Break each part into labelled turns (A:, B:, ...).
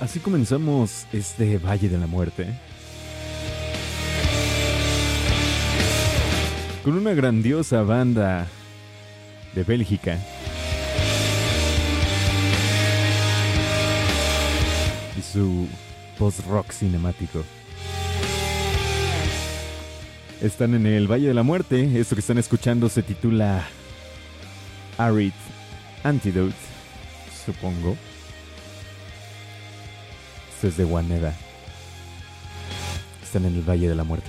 A: Así comenzamos este Valle de la Muerte. Con una grandiosa banda de Bélgica. Y su post-rock cinemático. Están en el Valle de la Muerte. Esto que están escuchando se titula Arid Antidote, supongo desde Guaneda. Están en el Valle de la Muerte.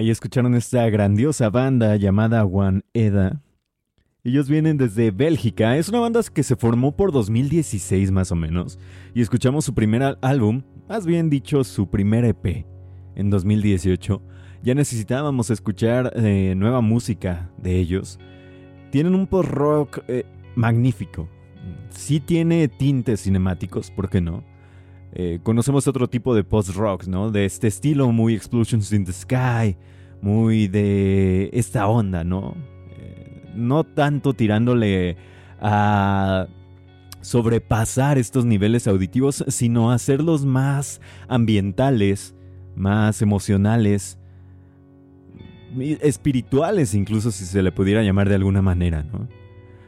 A: Ahí escucharon esta grandiosa banda llamada One Eda. Ellos vienen desde Bélgica, es una banda que se formó por 2016 más o menos, y escuchamos su primer álbum, más bien dicho su primer EP, en 2018. Ya necesitábamos escuchar eh, nueva música de ellos. Tienen un post-rock eh, magnífico. Sí tiene tintes cinemáticos, ¿por qué no? Eh, conocemos otro tipo de post-rock, ¿no? De este estilo, muy Explosions in the Sky, muy de esta onda, ¿no? Eh, no tanto tirándole a sobrepasar estos niveles auditivos, sino hacerlos más ambientales, más emocionales, espirituales incluso si se le pudiera llamar de alguna manera, ¿no?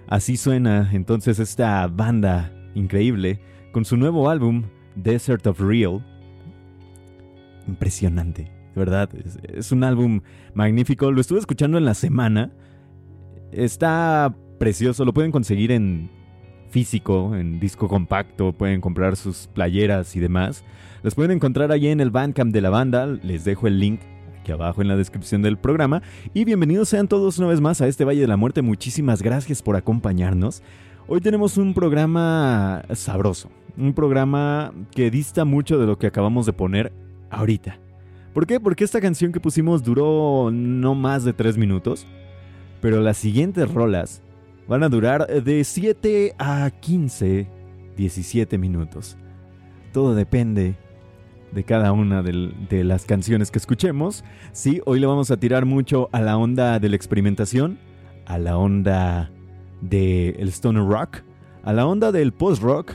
A: Así suena entonces esta banda increíble con su nuevo álbum Desert of Real. Impresionante, de verdad. Es, un álbum magnífico. Lo estuve escuchando en la semana. Está precioso. Lo pueden conseguir en físico, en disco compacto. Pueden comprar sus playeras y demás. Los pueden encontrar allí en el Bandcamp de la banda. Les dejo el link aquí abajo en la descripción del programa. Y bienvenidos sean todos una vez más a este Valle de la Muerte. Muchísimas gracias por acompañarnos. Hoy tenemos un programa sabroso, un programa que dista mucho de lo que acabamos de poner ahorita. ¿Por qué? Porque esta canción que pusimos duró no más de 3 minutos, pero las siguientes rolas van a durar de 7 a 15, 17 minutos. Todo depende de cada una de, las canciones que escuchemos. Sí, hoy le vamos a tirar mucho a la onda de la experimentación, a la onda del el stoner rock, a la onda del post rock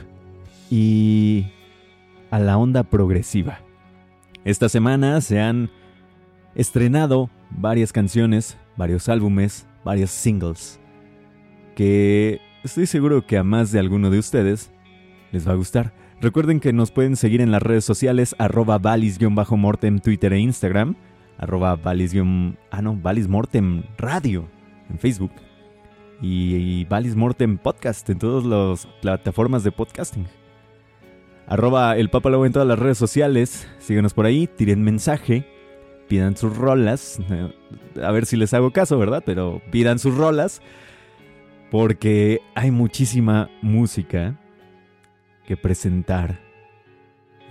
A: y a la onda progresiva. Esta semana se han estrenado varias canciones, varios álbumes, varios singles, que estoy seguro que a más de alguno de ustedes les va a gustar. Recuerden que nos pueden seguir en las redes sociales arroba valis-mortem Twitter e Instagram, arroba valis ah no, valis mortem radio en Facebook y, valis mortem podcast en todas las plataformas de podcasting. Arroba el Papa en todas las redes sociales, síguenos por ahí, tiren mensaje, pidan sus rolas, eh, a ver si les hago caso, ¿verdad? Pero pidan sus rolas porque hay muchísima música que presentar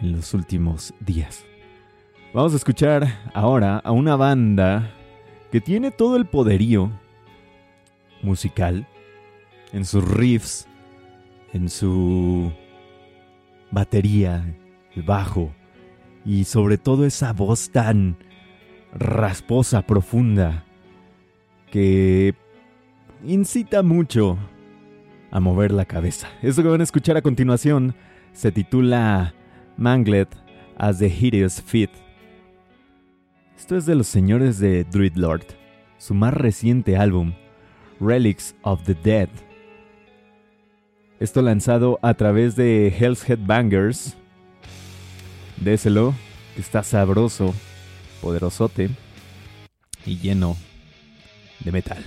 A: en los últimos días. Vamos a escuchar ahora a una banda que tiene todo el poderío musical en sus riffs, en su batería, el bajo y sobre todo esa voz tan rasposa, profunda, que incita mucho a mover la cabeza. Esto que van a escuchar a continuación se titula Manglet as the Hideous Fit. Esto es de los señores de Druid Lord, su más reciente álbum, Relics of the Dead. Esto lanzado a través de Hell's Headbangers. Déselo, que está sabroso, poderosote y lleno de metal.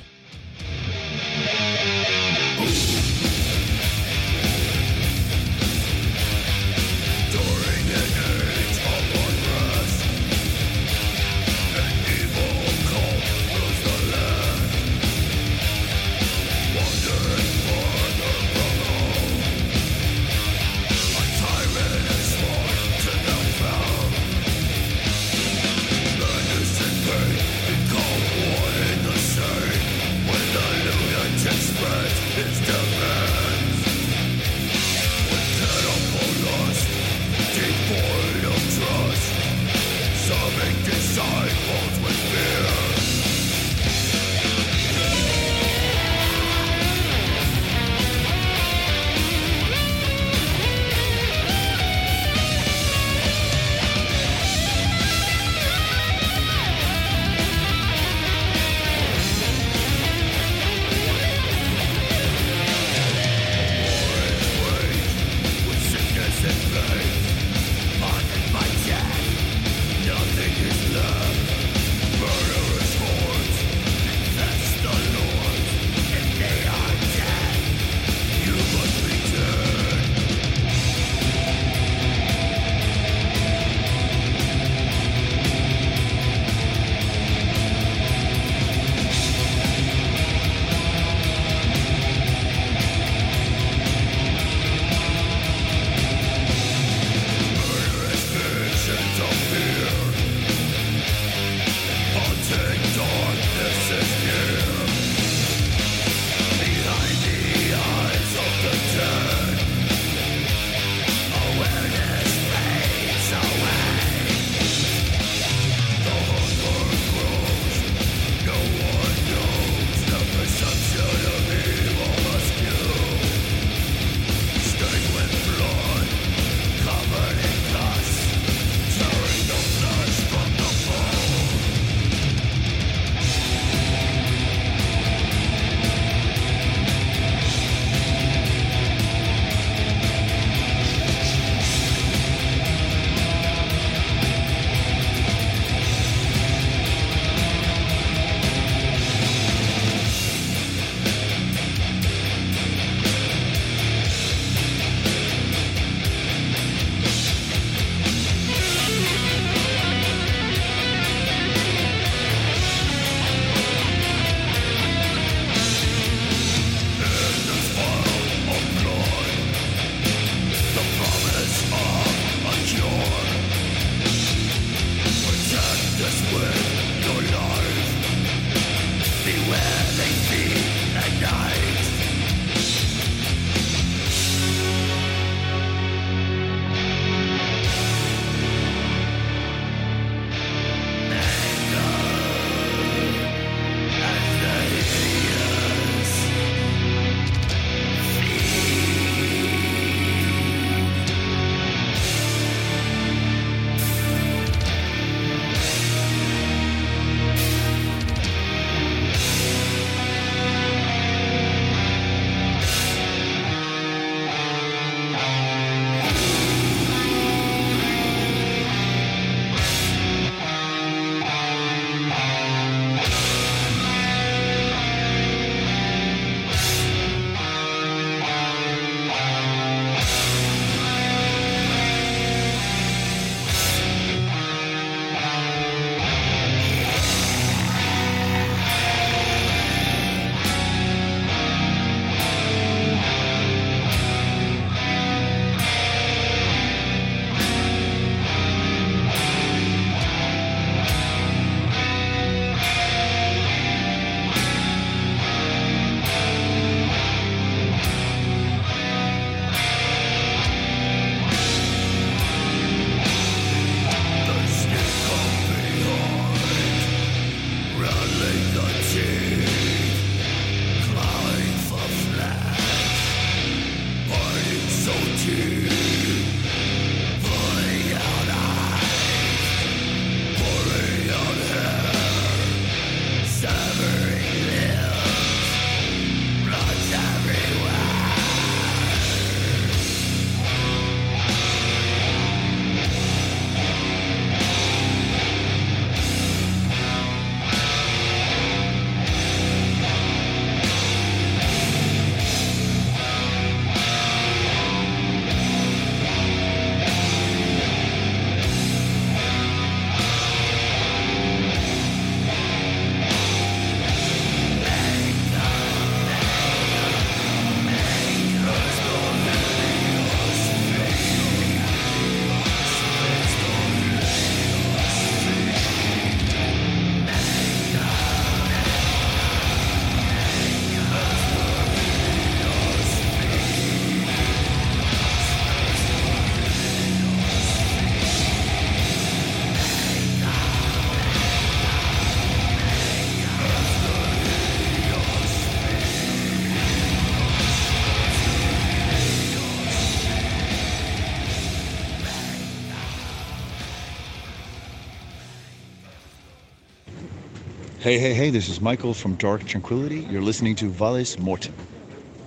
B: Hey, hey, hey, this is Michael from Dark Tranquility. You're listening to Valles Mortem.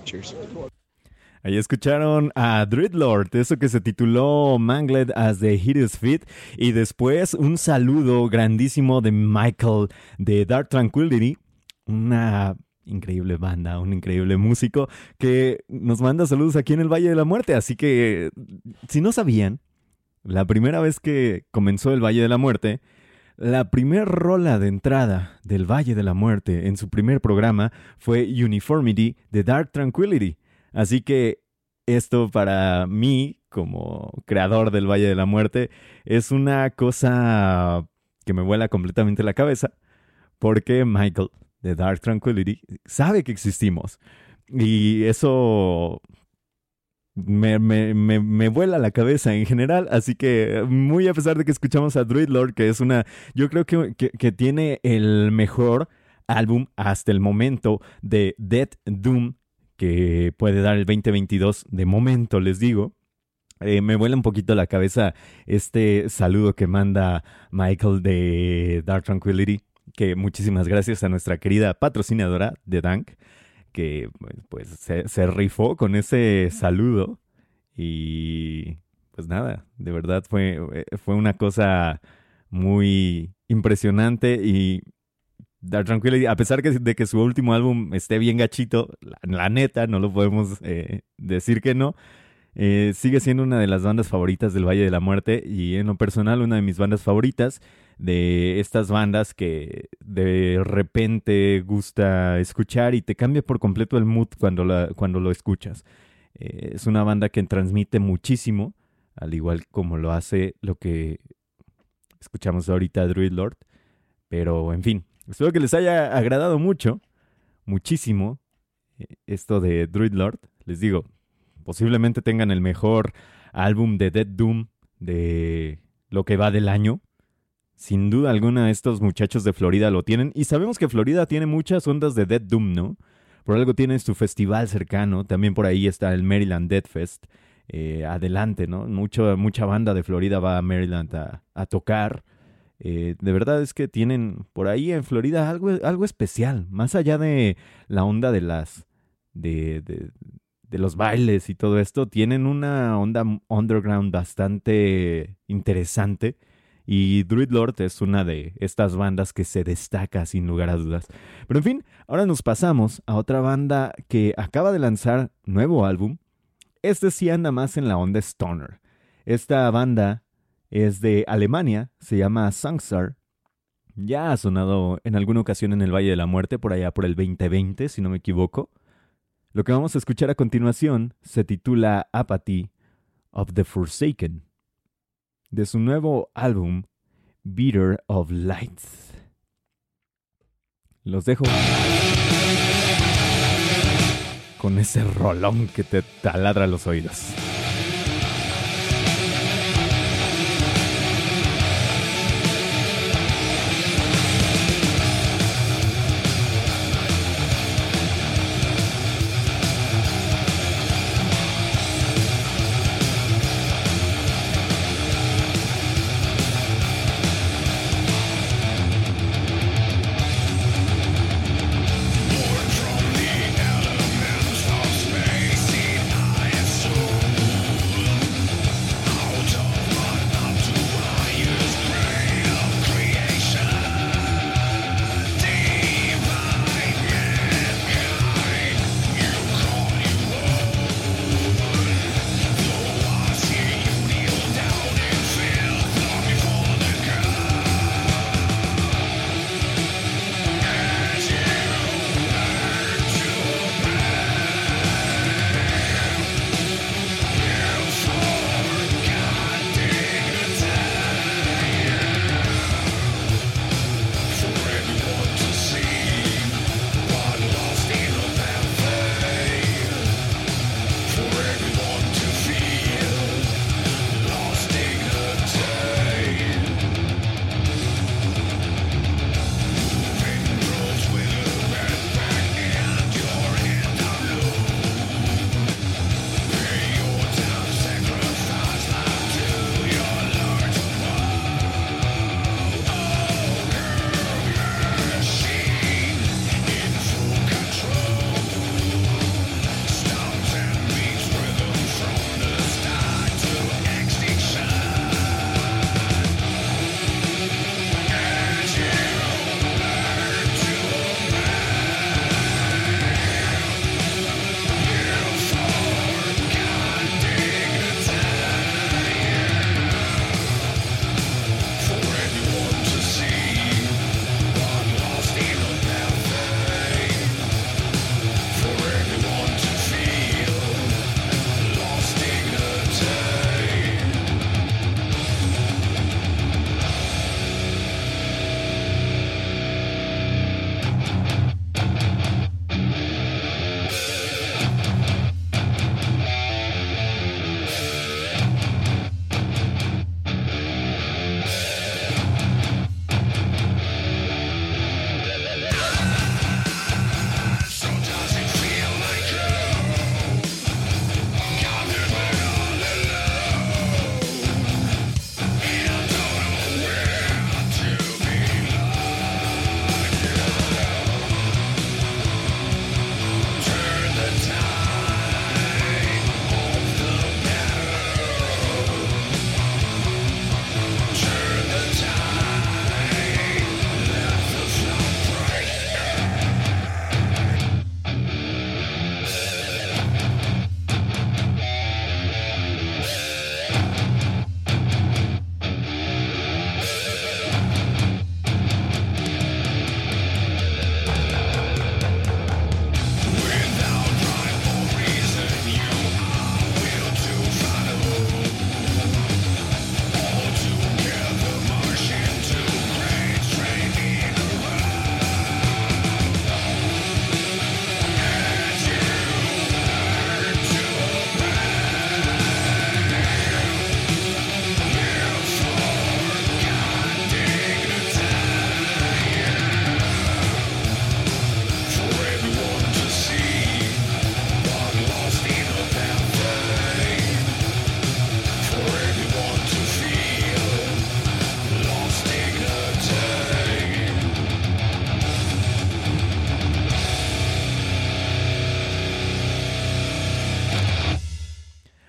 B: Cheers.
A: Ahí escucharon a Dreadlord, eso que se tituló Mangled as the Hideous Fit. Y después un saludo grandísimo de Michael de Dark Tranquility, una increíble banda, un increíble músico que nos manda saludos aquí en el Valle de la Muerte. Así que, si no sabían, la primera vez que comenzó el Valle de la Muerte, la primer rola de entrada del Valle de la Muerte en su primer programa fue Uniformity de Dark Tranquility. Así que esto para mí, como creador del Valle de la Muerte, es una cosa que me vuela completamente la cabeza, porque Michael de Dark Tranquility sabe que existimos. Y eso me, me, me, me, vuela la cabeza en general. Así que, muy a pesar de que escuchamos a Druid Lord, que es una. Yo creo que, que, tiene el mejor álbum hasta el momento de Dead Doom que puede dar el 2022 de momento, les digo. Eh, me vuela un poquito la cabeza este saludo que manda Michael de Dark Tranquility, que muchísimas gracias a nuestra querida patrocinadora de Dank que pues se, rifó con ese saludo y pues nada, de verdad fue, eh, fue una cosa muy impresionante y Dar Tranquility, a pesar de que su último álbum esté bien gachito, la, neta, no lo podemos eh, decir que no, eh, sigue siendo una de las bandas favoritas del Valle de la Muerte y en lo personal una de mis bandas favoritas de estas bandas que de repente gusta escuchar y te cambia por completo el mood cuando, la, cuando lo escuchas. Eh, es una banda que transmite muchísimo, al igual como lo hace lo que escuchamos ahorita Druid Lord. Pero en fin, espero que les haya agradado mucho. muchísimo eh, esto de Druid Lord. Les digo, posiblemente tengan el mejor álbum de Dead Doom de lo que va del año. Sin duda alguna estos muchachos de Florida lo tienen. Y sabemos que Florida tiene muchas ondas de Dead Doom, ¿no? Por algo tiene su festival cercano. También por ahí está el Maryland Dead Fest. Eh, adelante, ¿no? Mucha banda de Florida va a Maryland a, tocar. Eh, de verdad es que tienen por ahí en Florida algo, algo especial. Más allá de la onda de las. de, de los bailes y todo esto, tienen una onda underground bastante interesante. Y Druid Lord es una de estas bandas que se destaca sin lugar a dudas. Pero en fin, ahora nos pasamos a otra banda que acaba de lanzar nuevo álbum. Este sí anda más en la onda stoner. Esta banda es de Alemania, se llama Sangsar. Ya ha sonado en alguna ocasión en el Valle de la Muerte, por allá por el 2020, si no me equivoco. Lo que vamos a escuchar a continuación se titula Apathy of the Forsaken, de su nuevo álbum Beater of Lights. Los dejo con ese rolón que te taladra los oídos.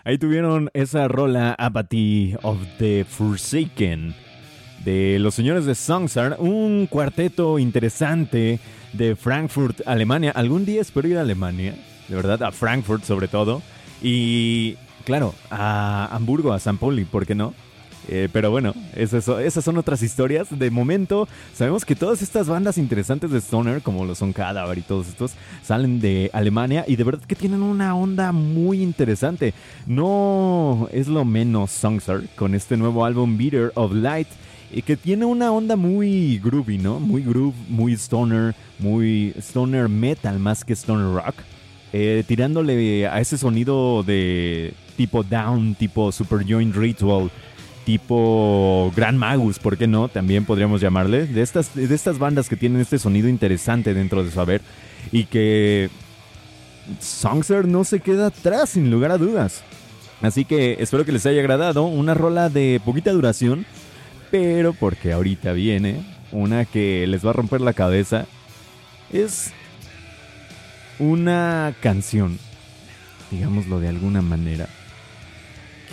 A: Ahí tuvieron esa rola Apathy of the Forsaken de los señores de Songsar, un cuarteto interesante de Frankfurt, Alemania. Algún día espero ir a Alemania, de verdad, a Frankfurt sobre todo. Y claro, a Hamburgo, a San Pauli, ¿por qué no? Eh, pero bueno, esas, son otras historias. De momento, sabemos que todas estas bandas interesantes de Stoner, como lo son Cadaver y todos estos, salen de Alemania y de verdad que tienen una onda muy interesante. No es lo menos Songsar con este nuevo álbum Beater of Light. Y que tiene una onda muy groovy, ¿no? Muy groove, muy stoner, muy stoner metal más que stoner rock. Eh, tirándole a ese sonido de tipo down, tipo super joint ritual, tipo Gran Magus, ¿por qué no? También podríamos llamarle. De estas, de estas bandas que tienen este sonido interesante dentro de su haber y que Songster no se queda atrás sin lugar a dudas. Así que espero que les haya agradado. Una rola de poquita duración, pero porque ahorita viene una que les va a romper la cabeza. Es una canción, digámoslo de alguna manera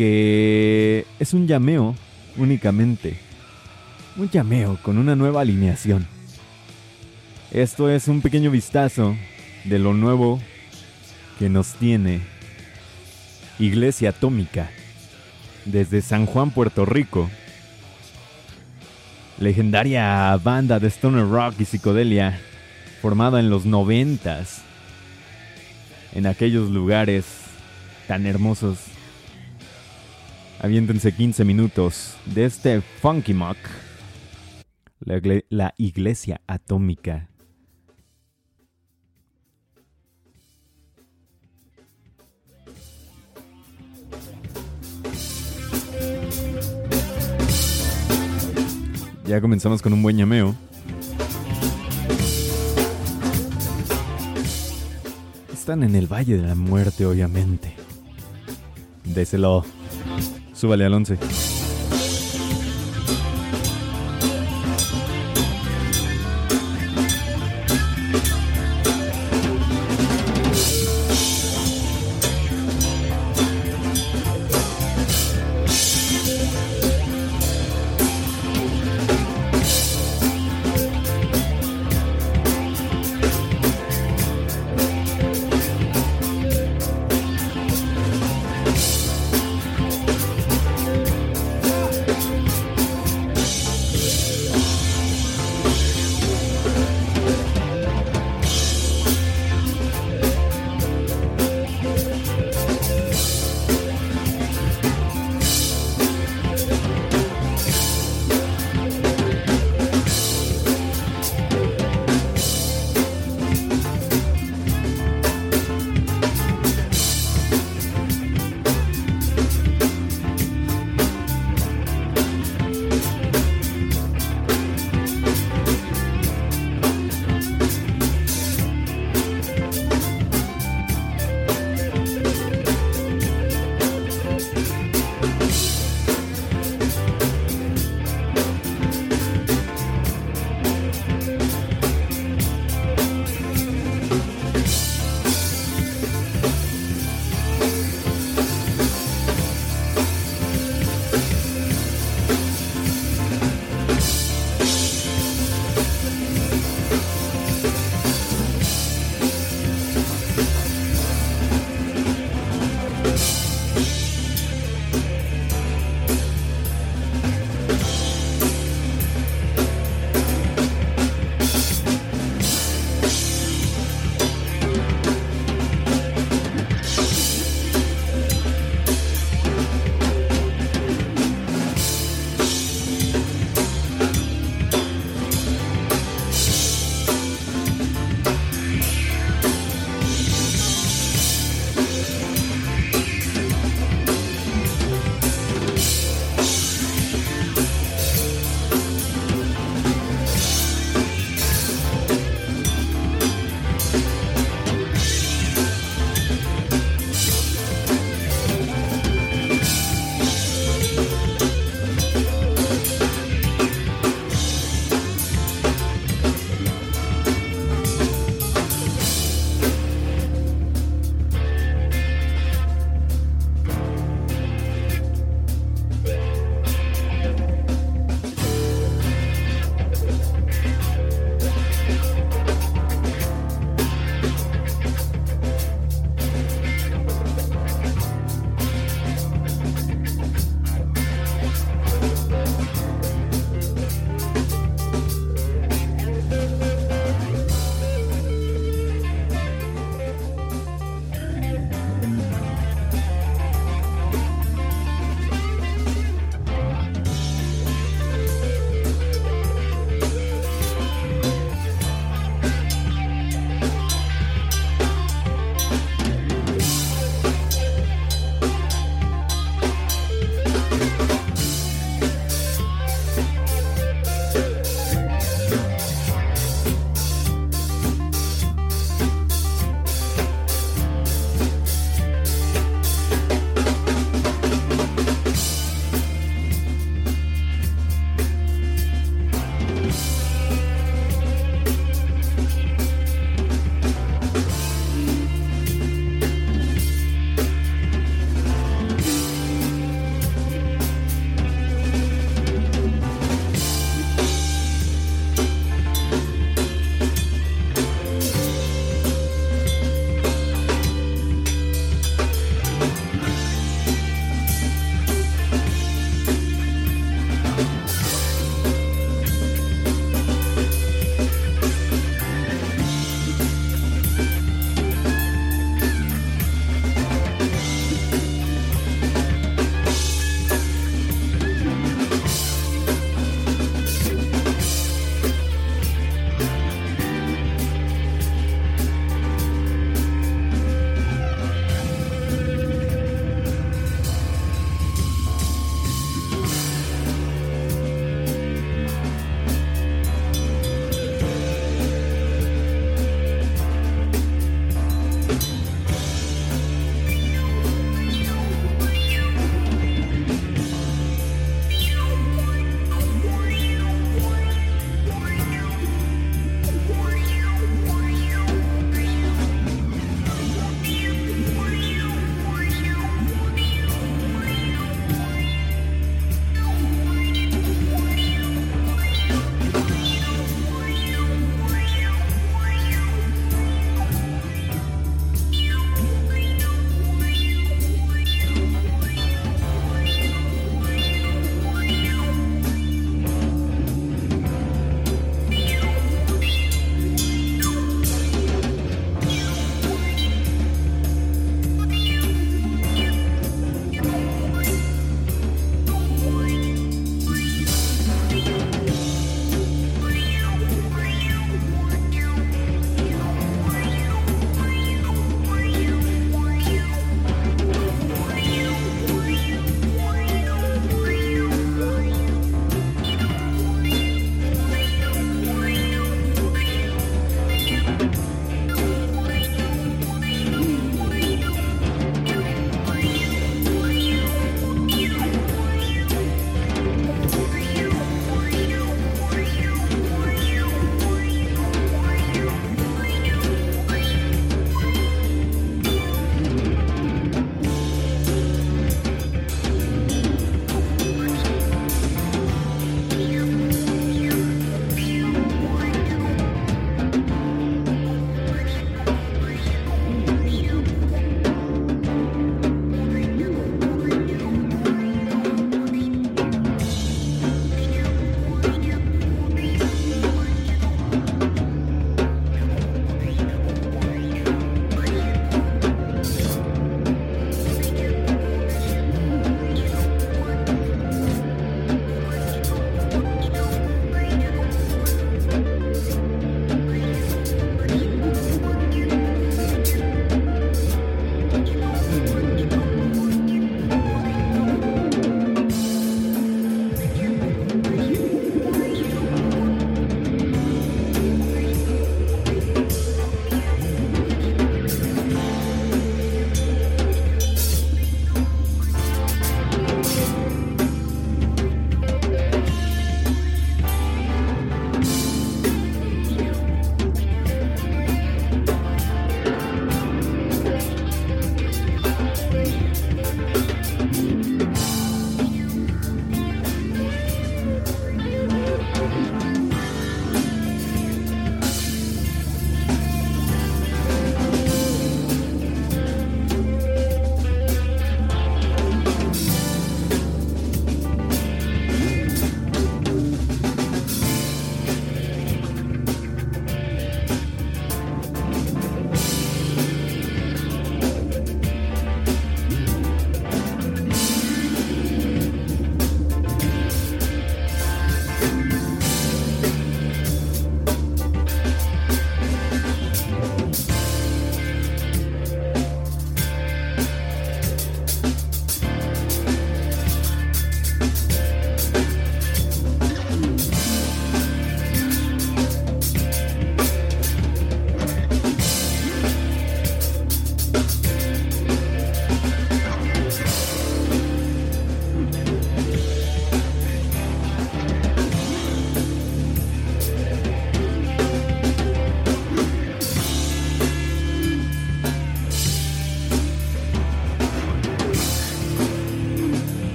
A: que es un llameo únicamente. Un llameo con una nueva alineación. Esto es un pequeño vistazo de lo nuevo que nos tiene Iglesia Atómica desde San Juan, Puerto Rico. Legendaria banda de stoner rock y psicodelia formada en los noventas en aquellos lugares tan hermosos Aviéntense 15 minutos de este Funky Mock. La, iglesia atómica. Ya comenzamos con un buen llameo. Están en el Valle de la Muerte, obviamente. Déselo. Súbale al 11.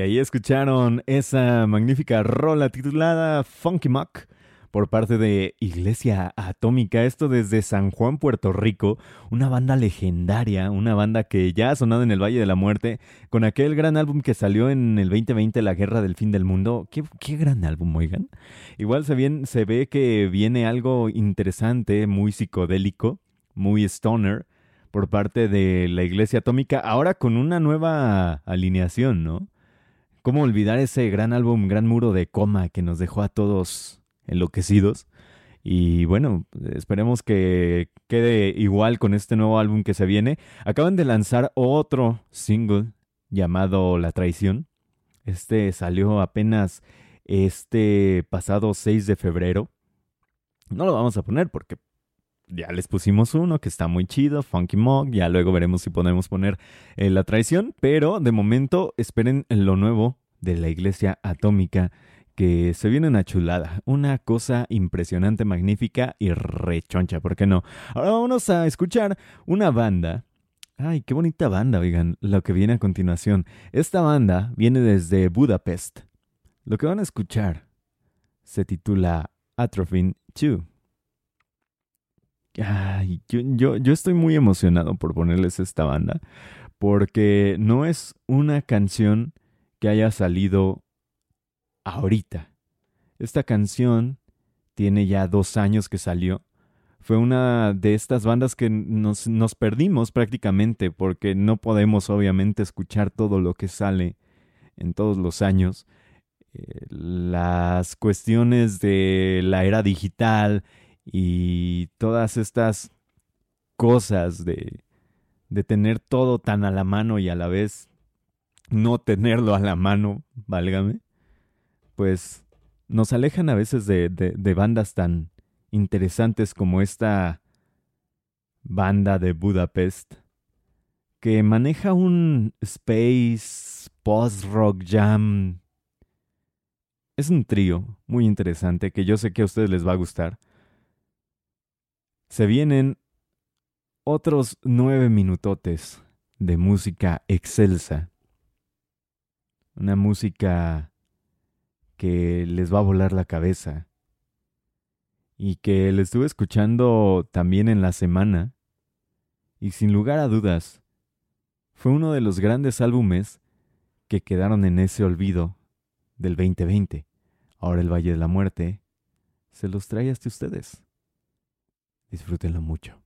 A: Y ahí escucharon esa magnífica rola titulada Funky Muck por parte de Iglesia Atómica, esto desde San Juan, Puerto Rico, una banda legendaria, una banda que ya ha sonado en el Valle de la Muerte, con aquel gran álbum que salió en el 2020, La Guerra del Fin del Mundo. Qué, qué gran álbum, oigan. Igual se, bien, se ve que viene algo interesante, muy psicodélico, muy stoner, por parte de la Iglesia Atómica, ahora con una nueva alineación, ¿no? ¿Cómo olvidar ese gran álbum, Gran Muro de Coma que nos dejó a todos enloquecidos. Y bueno, esperemos que quede igual con este nuevo álbum que se viene. Acaban de lanzar otro single llamado La Traición. Este salió apenas este pasado 6 de febrero. No lo vamos a poner porque ya les pusimos uno que está muy chido, Funky Mog. Ya luego veremos si podemos poner eh, La Traición. Pero de momento esperen lo nuevo de la Iglesia Atómica que se viene una chulada, una cosa impresionante, magnífica y rechoncha, ¿por qué no? Ahora vamos a escuchar una banda. Ay, qué bonita banda, oigan, lo que viene a continuación. Esta banda viene desde Budapest. Lo que van a escuchar se titula Atrophin 2. Yo, yo estoy muy emocionado por ponerles esta banda, porque no es una canción que haya salido ahorita. Esta canción tiene ya dos años que salió. Fue una de estas bandas que nos, nos perdimos prácticamente porque no podemos obviamente escuchar todo lo que sale en todos los años. Eh, las cuestiones de la era digital y todas estas cosas de, de tener todo tan a la mano y a la vez no tenerlo a la mano, válgame, pues nos alejan a veces de, bandas tan interesantes como esta banda de Budapest, que maneja un space post-rock jam. Es un trío muy interesante que yo sé que a ustedes les va a gustar. Se vienen otros nueve minutotes de música excelsa. Una música que les va a volar la cabeza y que le estuve escuchando también en la semana y sin lugar a dudas fue uno de los grandes álbumes que quedaron en ese olvido del 2020. Ahora el Valle de la Muerte se los trae hasta ustedes. Disfrútenlo mucho.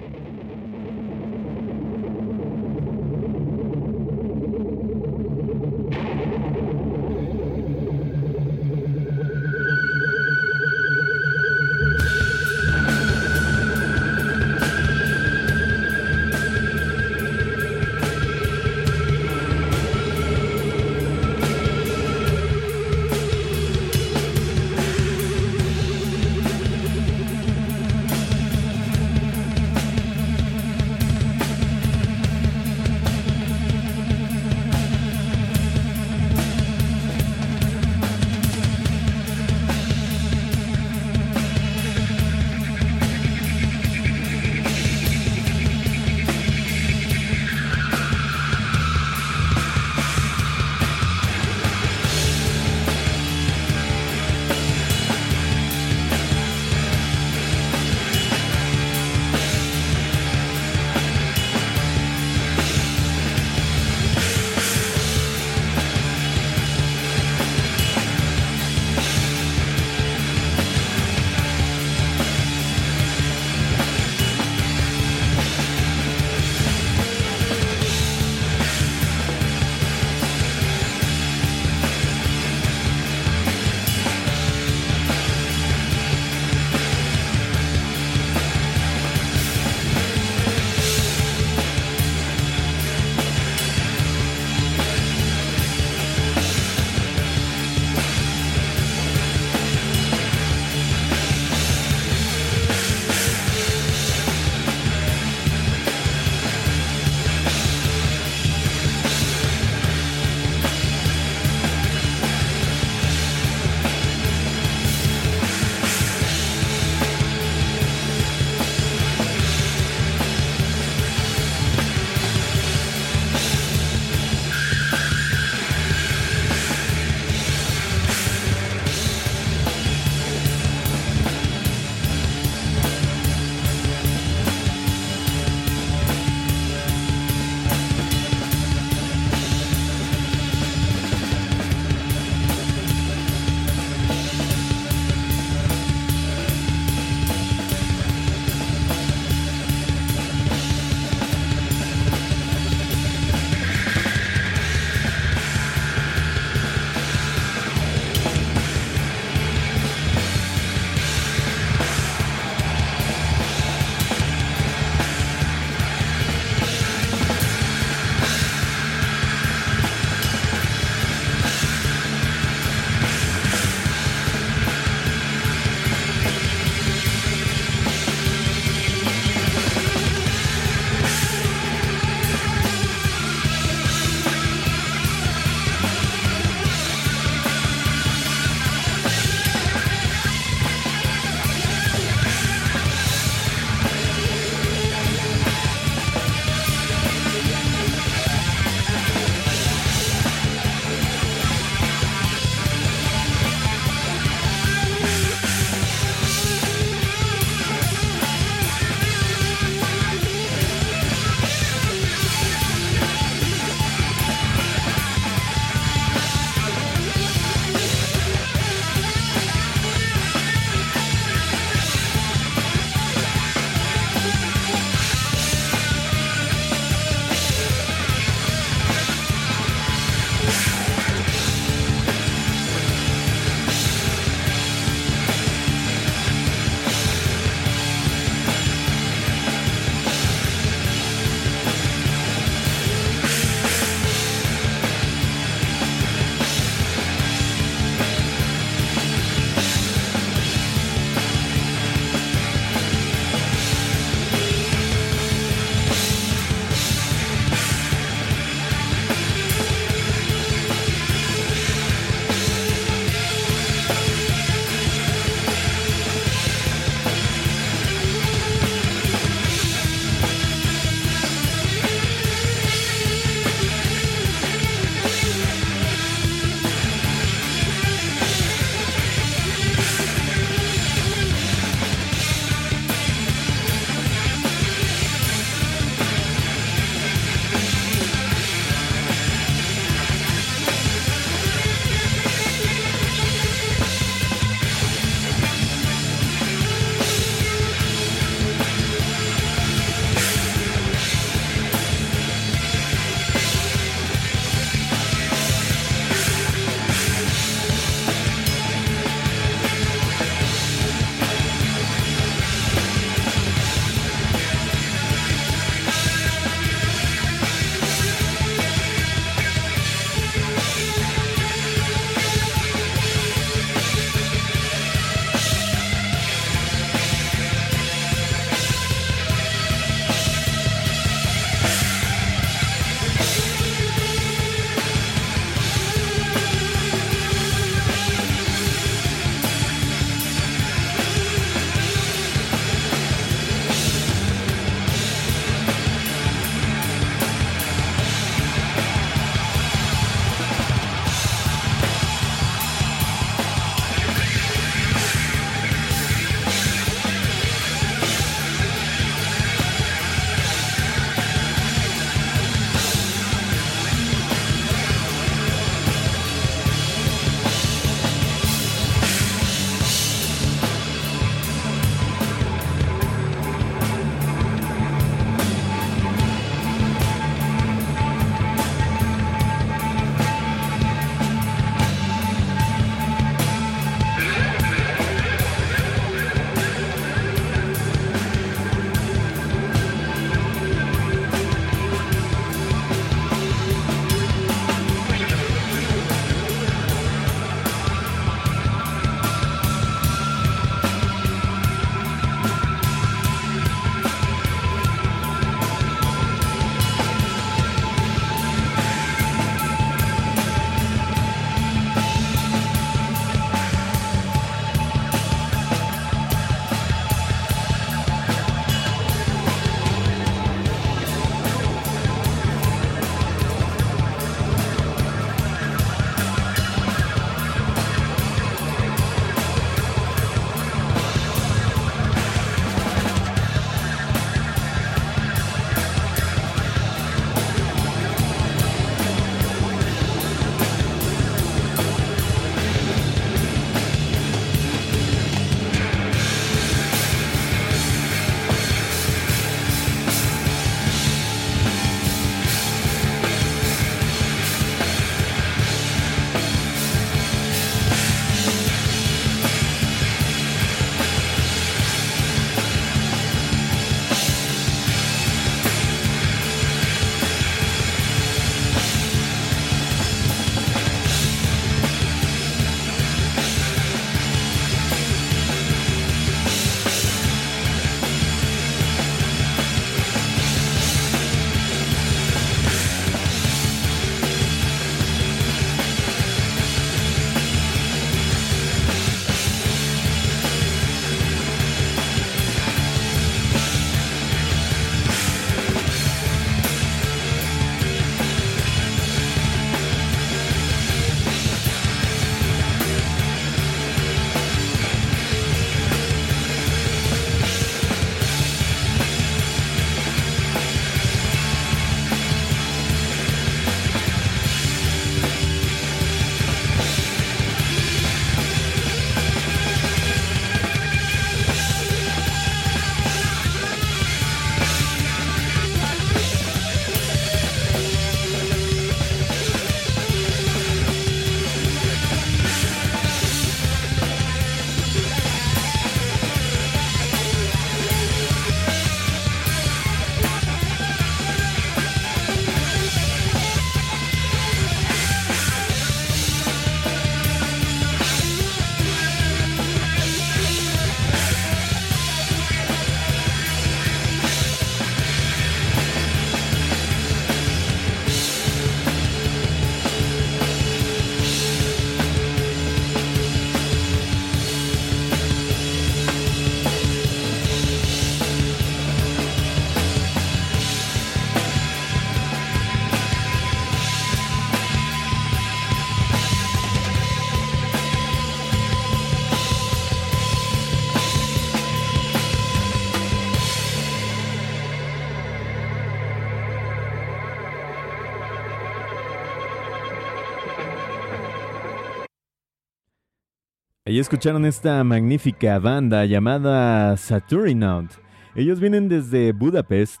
A: Ahí escucharon esta magnífica banda llamada Saturnaut. Ellos vienen desde Budapest.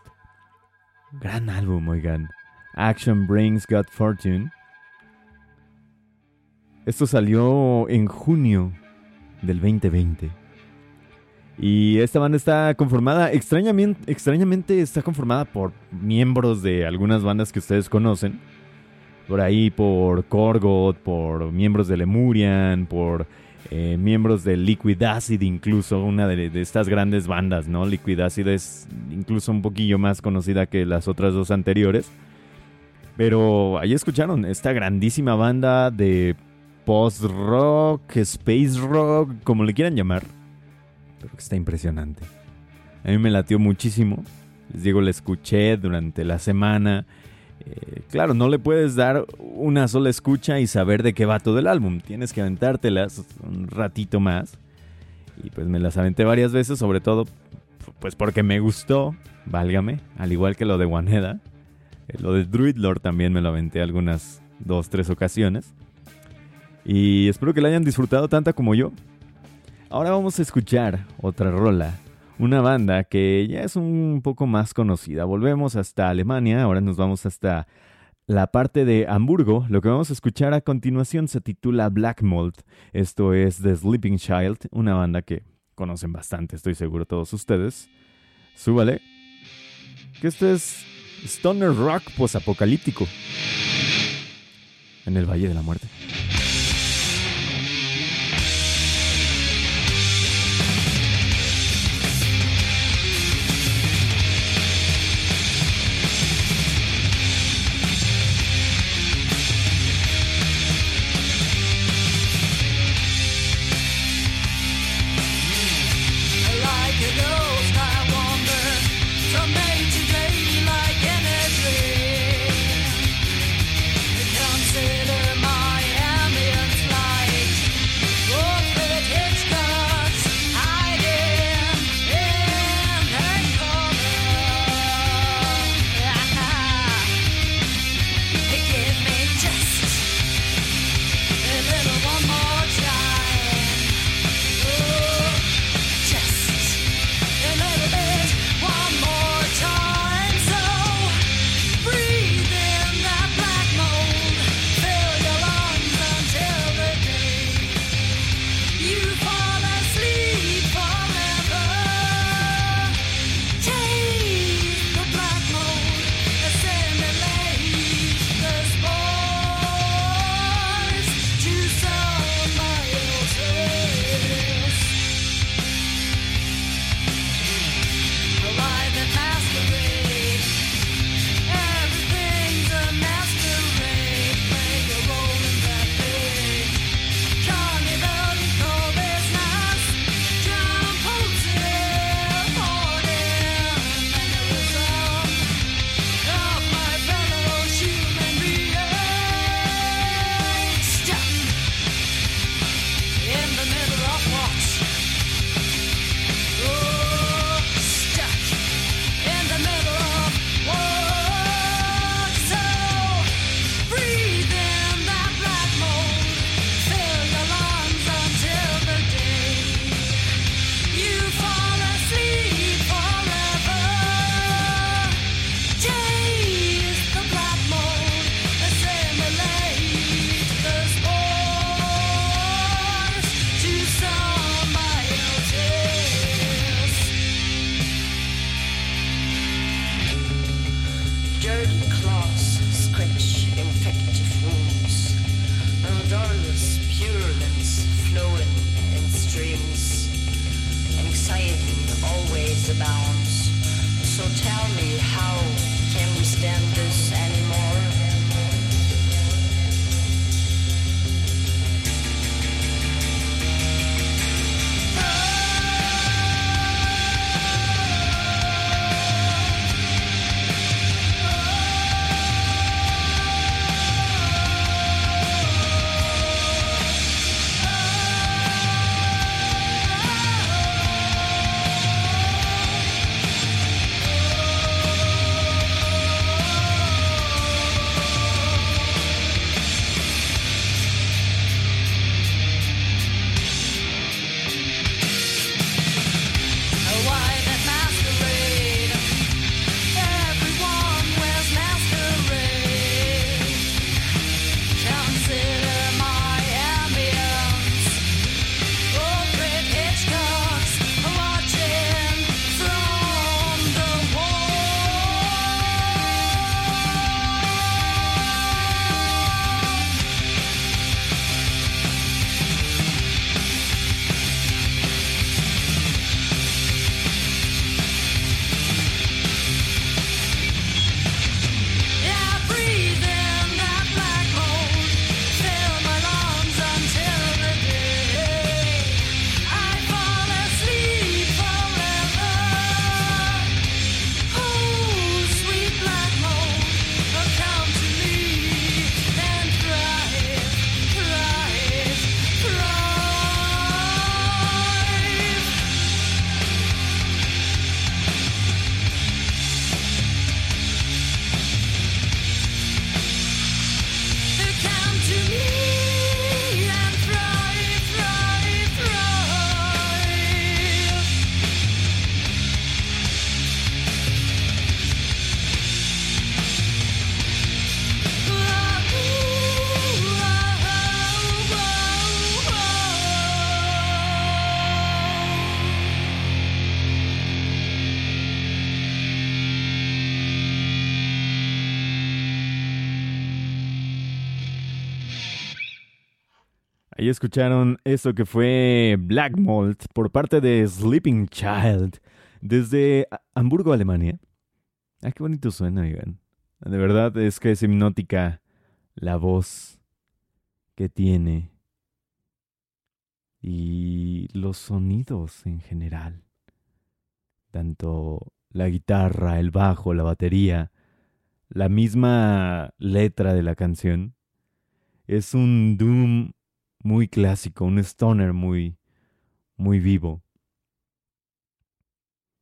A: Gran álbum, oigan. Action Brings God Fortune. Esto salió en junio del 2020. Y esta banda está conformada, extrañamente, extrañamente está conformada por miembros de algunas bandas que ustedes conocen. Por ahí, por Korgot, por miembros de Lemurian, por eh, miembros de Liquid Acid, incluso una de, estas grandes bandas, ¿no? Liquid Acid es incluso un poquillo más conocida que las otras dos anteriores. Pero ahí escucharon esta grandísima banda de post-rock, space rock, como le quieran llamar. Pero que está impresionante. A mí me latió muchísimo. Les digo, la escuché durante la semana. Eh, claro, no le puedes dar una sola escucha y saber de qué va todo el álbum. Tienes que aventártelas un ratito más. Y pues me las aventé varias veces, sobre todo pues porque me gustó, válgame, al igual que lo de Waneda. Eh, lo de Druid Lord también me lo aventé algunas dos, tres ocasiones. Y espero que la hayan disfrutado tanta como yo. Ahora vamos a escuchar otra rola una banda que ya es un poco más conocida. Volvemos hasta Alemania, ahora nos vamos hasta la parte de Hamburgo. Lo que vamos a escuchar a continuación se titula Black Mold. Esto es The Sleeping Child, una banda que conocen bastante, estoy seguro todos ustedes. Súbale. Que esto es Stoner Rock posapocalíptico. En el Valle de la Muerte. Escucharon eso que fue Black Malt por parte de Sleeping Child desde Hamburgo, Alemania. Ah, qué bonito suena. De verdad es que es hipnótica la voz que tiene y los sonidos en general. Tanto la guitarra, el bajo, la batería, la misma letra de la canción. Es un doom muy clásico, un stoner muy muy vivo.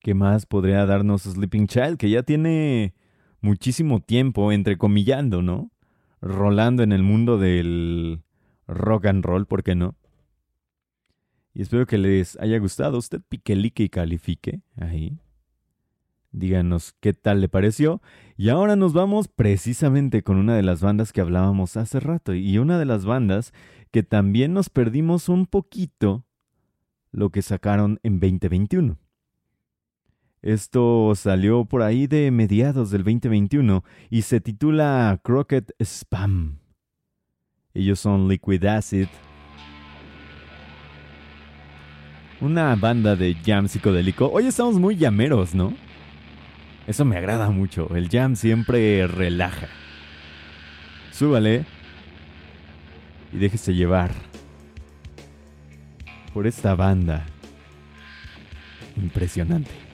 A: ¿Qué más podría darnos Sleeping Child? Que ya tiene muchísimo tiempo, entrecomillando, ¿no? Rolando en el mundo del rock and roll, ¿por qué no? Y espero que les haya gustado. Usted piquelique y califique ahí. Díganos qué tal le pareció. Y ahora nos vamos precisamente con una de las bandas que hablábamos hace rato. Y una de las bandas que también nos perdimos un poquito lo que sacaron en 2021. Esto salió por ahí de mediados del 2021 y se titula Crockett Spam. Ellos son Liquid Acid. Una banda de jam psicodélico. Hoy estamos muy llameros, ¿no? Eso me agrada mucho. El jam siempre relaja. Súbale y déjese llevar por esta banda impresionante.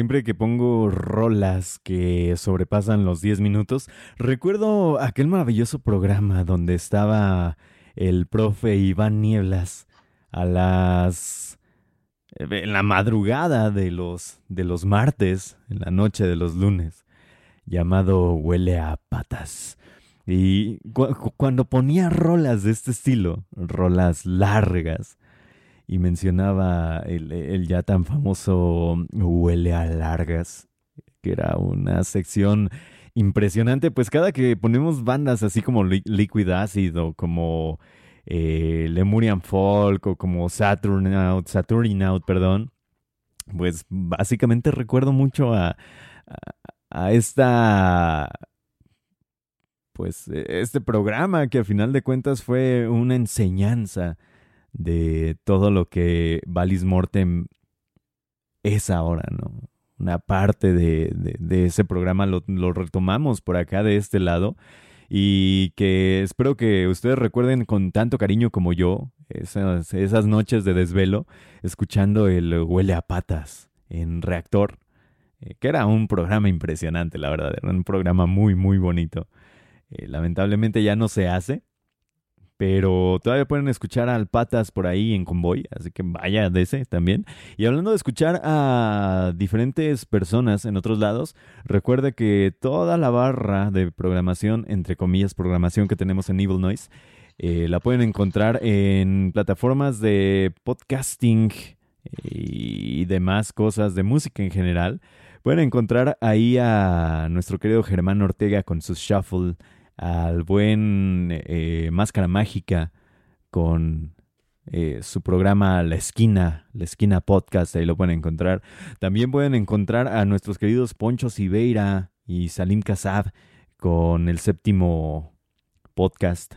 A: Siempre que pongo rolas que sobrepasan los 10 minutos, recuerdo aquel maravilloso programa donde estaba el profe Iván Nieblas a las en la madrugada de los de los martes, en la noche de los lunes, llamado Huele a patas. Y cu- cuando ponía rolas de este estilo, rolas largas, y mencionaba el, el ya tan famoso Huele a largas, que era una sección impresionante, pues cada que ponemos bandas así como Li- Liquid Acid o como eh, Lemurian Folk o como Saturn Out, Saturn Out, perdón, pues básicamente recuerdo mucho a, a, a esta pues eh, este programa que a final de cuentas fue una enseñanza de todo lo que Valis Mortem es ahora, ¿no? Una parte de, de- ese programa lo, lo retomamos por acá de este lado y que espero que ustedes recuerden con tanto cariño como yo esas, esas noches de desvelo escuchando el Huele a Patas en Reactor, eh, que era un programa impresionante, la verdad, era un programa muy, muy bonito. Eh, lamentablemente ya no se hace, pero todavía pueden escuchar al Patas por ahí en convoy, así que vaya de ese también. Y hablando de escuchar a diferentes personas en otros lados, recuerde que toda la barra de programación, entre comillas, programación que tenemos en Evil Noise, eh, la pueden encontrar en plataformas de podcasting y demás cosas de música en general. Pueden encontrar ahí a nuestro querido Germán Ortega con su shuffle, al buen eh, Máscara Mágica con eh, su programa La Esquina, La Esquina Podcast, ahí lo pueden encontrar. También pueden encontrar a nuestros queridos Poncho Siveira y Salim Kasab con el séptimo podcast.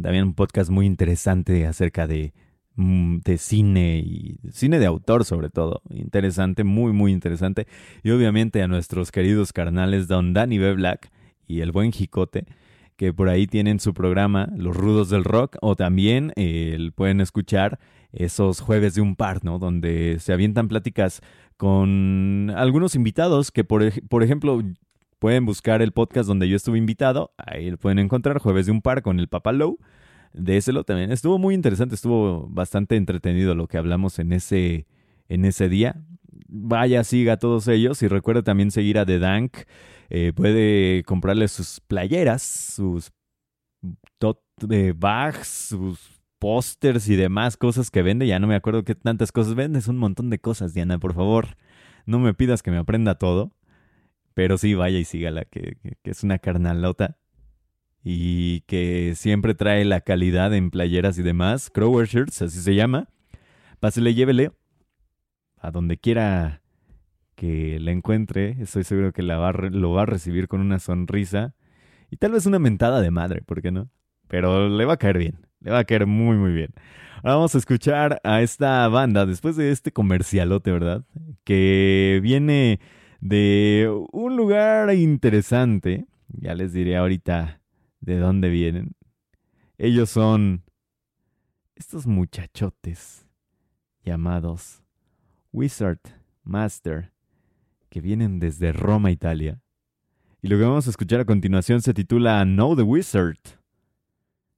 A: También un podcast muy interesante acerca de, mm, de cine y cine de autor sobre todo. Interesante, muy, muy interesante. Y obviamente a nuestros queridos carnales Don Danny B. Black y el buen Jicote, que por ahí tienen su programa Los Rudos del Rock, o también eh, pueden escuchar esos jueves de un par, ¿no? Donde se avientan pláticas con algunos invitados que, por, por ejemplo, pueden buscar el podcast donde yo estuve invitado, ahí lo pueden encontrar, jueves de un par con el Papa Low. De ese lo también. Estuvo muy interesante, estuvo bastante entretenido lo que hablamos en ese, en ese día. Vaya, siga a todos ellos y recuerda también seguir a The Dank. Eh, puede comprarle sus playeras, sus de bags, sus pósters y demás cosas que vende. Ya no me acuerdo qué tantas cosas vende. Es un montón de cosas, Diana, por favor. No me pidas que me aprenda todo. Pero sí, vaya y sígala, que es una carnalota. Y que siempre trae la calidad en playeras y demás. Crower Shirts, así se llama. Pásele, llévele. A donde quiera que la encuentre, estoy seguro que la va lo va a recibir con una sonrisa y tal vez una mentada de madre, ¿por qué no? Pero le va a caer bien, le va a caer muy muy bien. Ahora vamos a escuchar a esta banda después de este comercialote, ¿verdad? Que viene de un lugar interesante, ya les diré ahorita de dónde vienen. Ellos son estos muchachotes llamados Wizard Master que vienen desde Roma, Italia. Y lo que vamos a escuchar a continuación se titula Know the Wizard,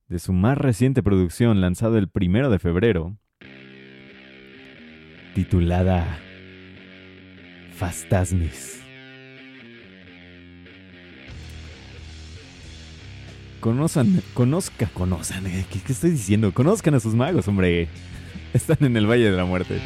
A: de su más reciente producción lanzada el primero de febrero, titulada Fastasmis. Conozcan, conozca, conozcan, eh, ¿qué, ¿qué estoy diciendo? Conozcan a sus magos, hombre. Están en el Valle de la Muerte.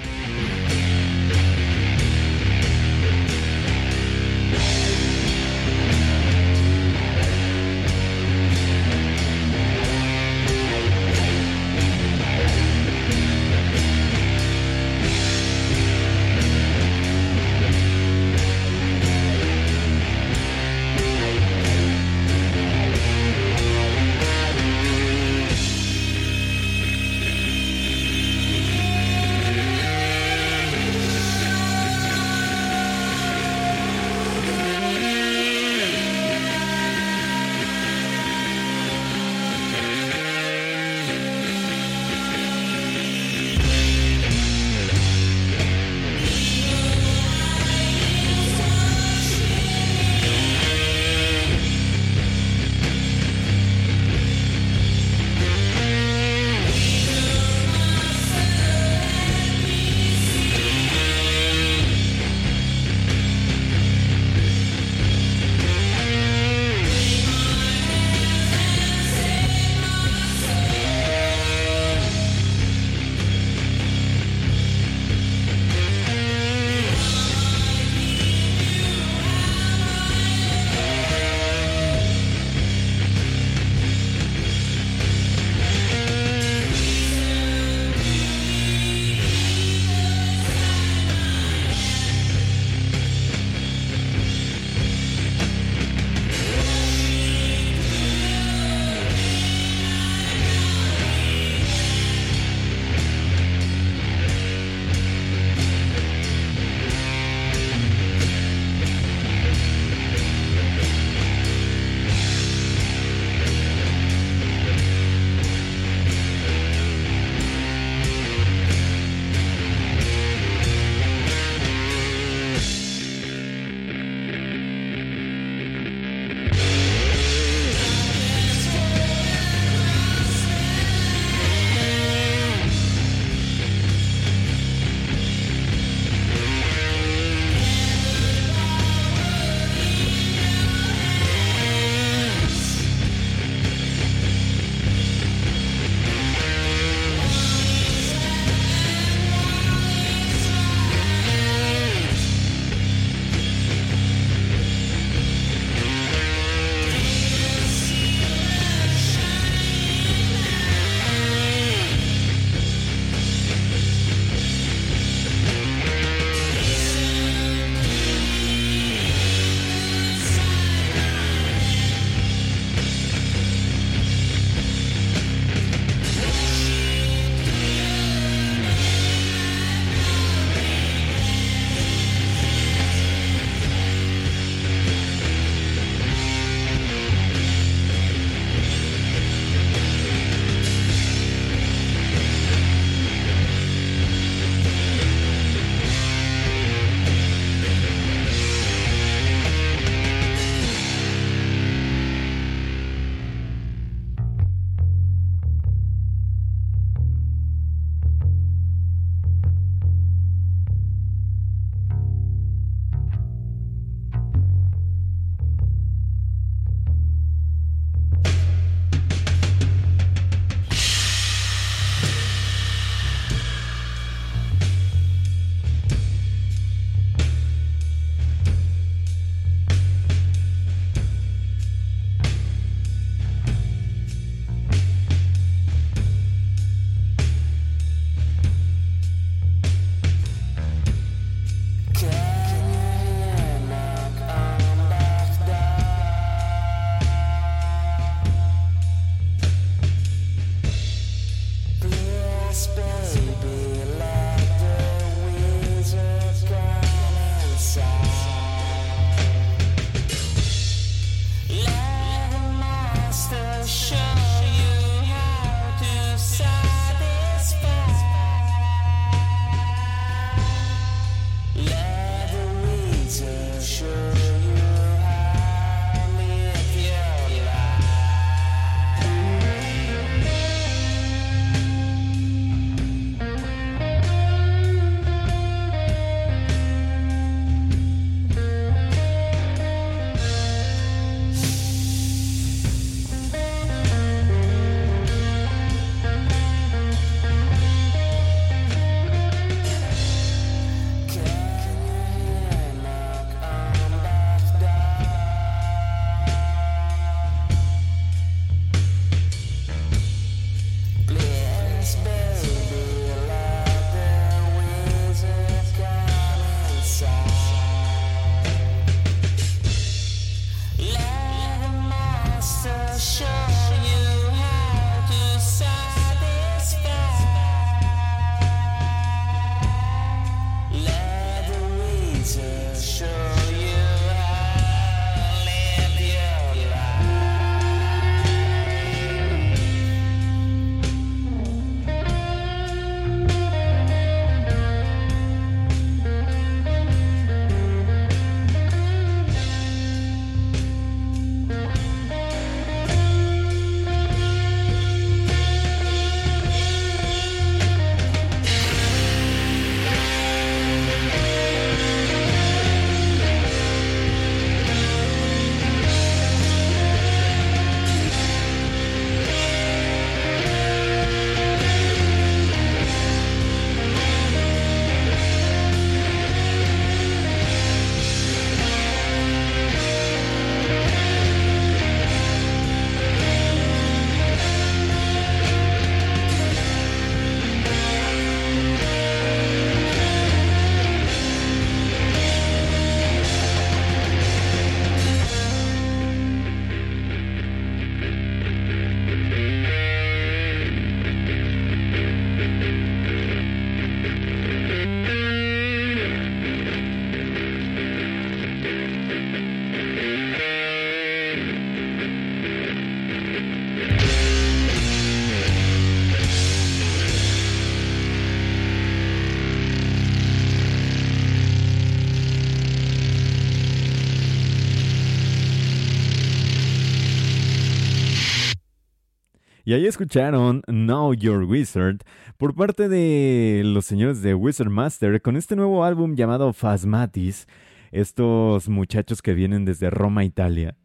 A: Y ahí escucharon Know Your Wizard por parte de los señores de Wizard Master con este nuevo álbum llamado Phasmatis. Estos muchachos que vienen desde Roma, Italia.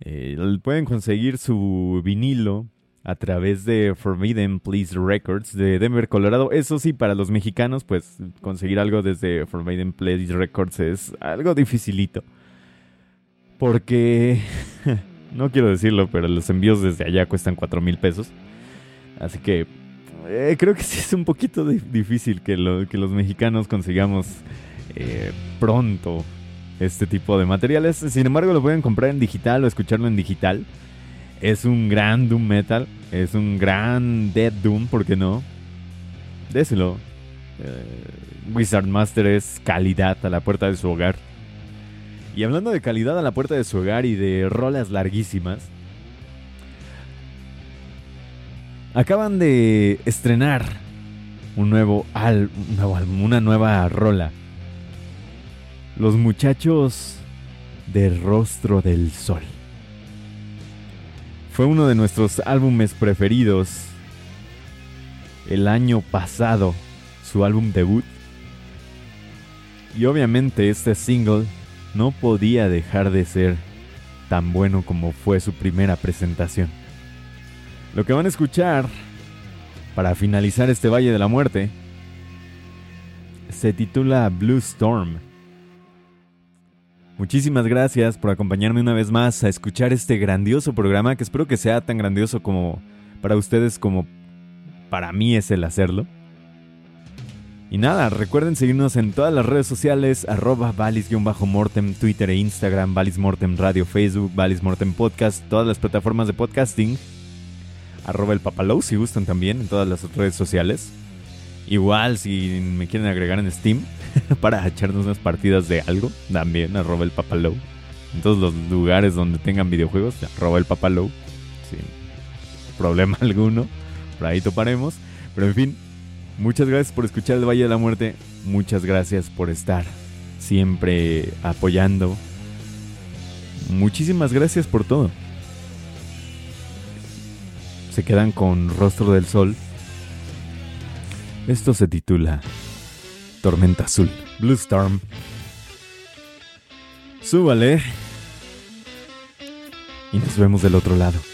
A: Eh, pueden conseguir su vinilo a través de Forbidden Place Records de Denver, Colorado. Eso sí, para los mexicanos, pues conseguir algo desde Forbidden Place Records es algo dificilito. Porque, no quiero decirlo, pero los envíos desde allá cuestan 4 mil pesos. Así que eh, creo que sí es un poquito difícil que, que, los mexicanos consigamos eh, pronto este tipo de materiales. Sin embargo, lo pueden comprar en digital o escucharlo en digital. Es un gran Doom Metal. Es un gran Dead Doom, ¿por qué no? Déselo. Eh, Wizard Master es calidad a la puerta de su hogar. Y hablando de calidad a la puerta de su hogar y de rolas larguísimas, acaban de estrenar un nuevo, álbum, una nueva rola. Los muchachos del rostro del sol. Fue uno de nuestros álbumes preferidos el año pasado, su álbum debut. Y obviamente este single no podía dejar de ser tan bueno como fue su primera presentación. Lo que van a escuchar para finalizar este Valle de la Muerte se titula Blue Storm. Muchísimas gracias por acompañarme una vez más a escuchar este grandioso programa que espero que sea tan grandioso como para ustedes como para mí es el hacerlo. Y nada, recuerden seguirnos en todas las redes sociales, arroba valis-mortem, Twitter e Instagram, Mortem Radio, Facebook, Mortem Podcast, todas las plataformas de podcasting, arroba el papalow si gustan también en todas las redes sociales. Igual si me quieren agregar en Steam para echarnos unas partidas de algo, también arroba el papalow. En todos los lugares donde tengan videojuegos, arroba el papalow, sin problema alguno, por ahí toparemos. Pero en fin, Muchas gracias por escuchar el Valle de la Muerte. Muchas gracias por estar siempre apoyando. Muchísimas gracias por todo. Se quedan con Rostro del Sol. Esto se titula Tormenta Azul, Blue Storm. Súbale. Y nos vemos del otro lado.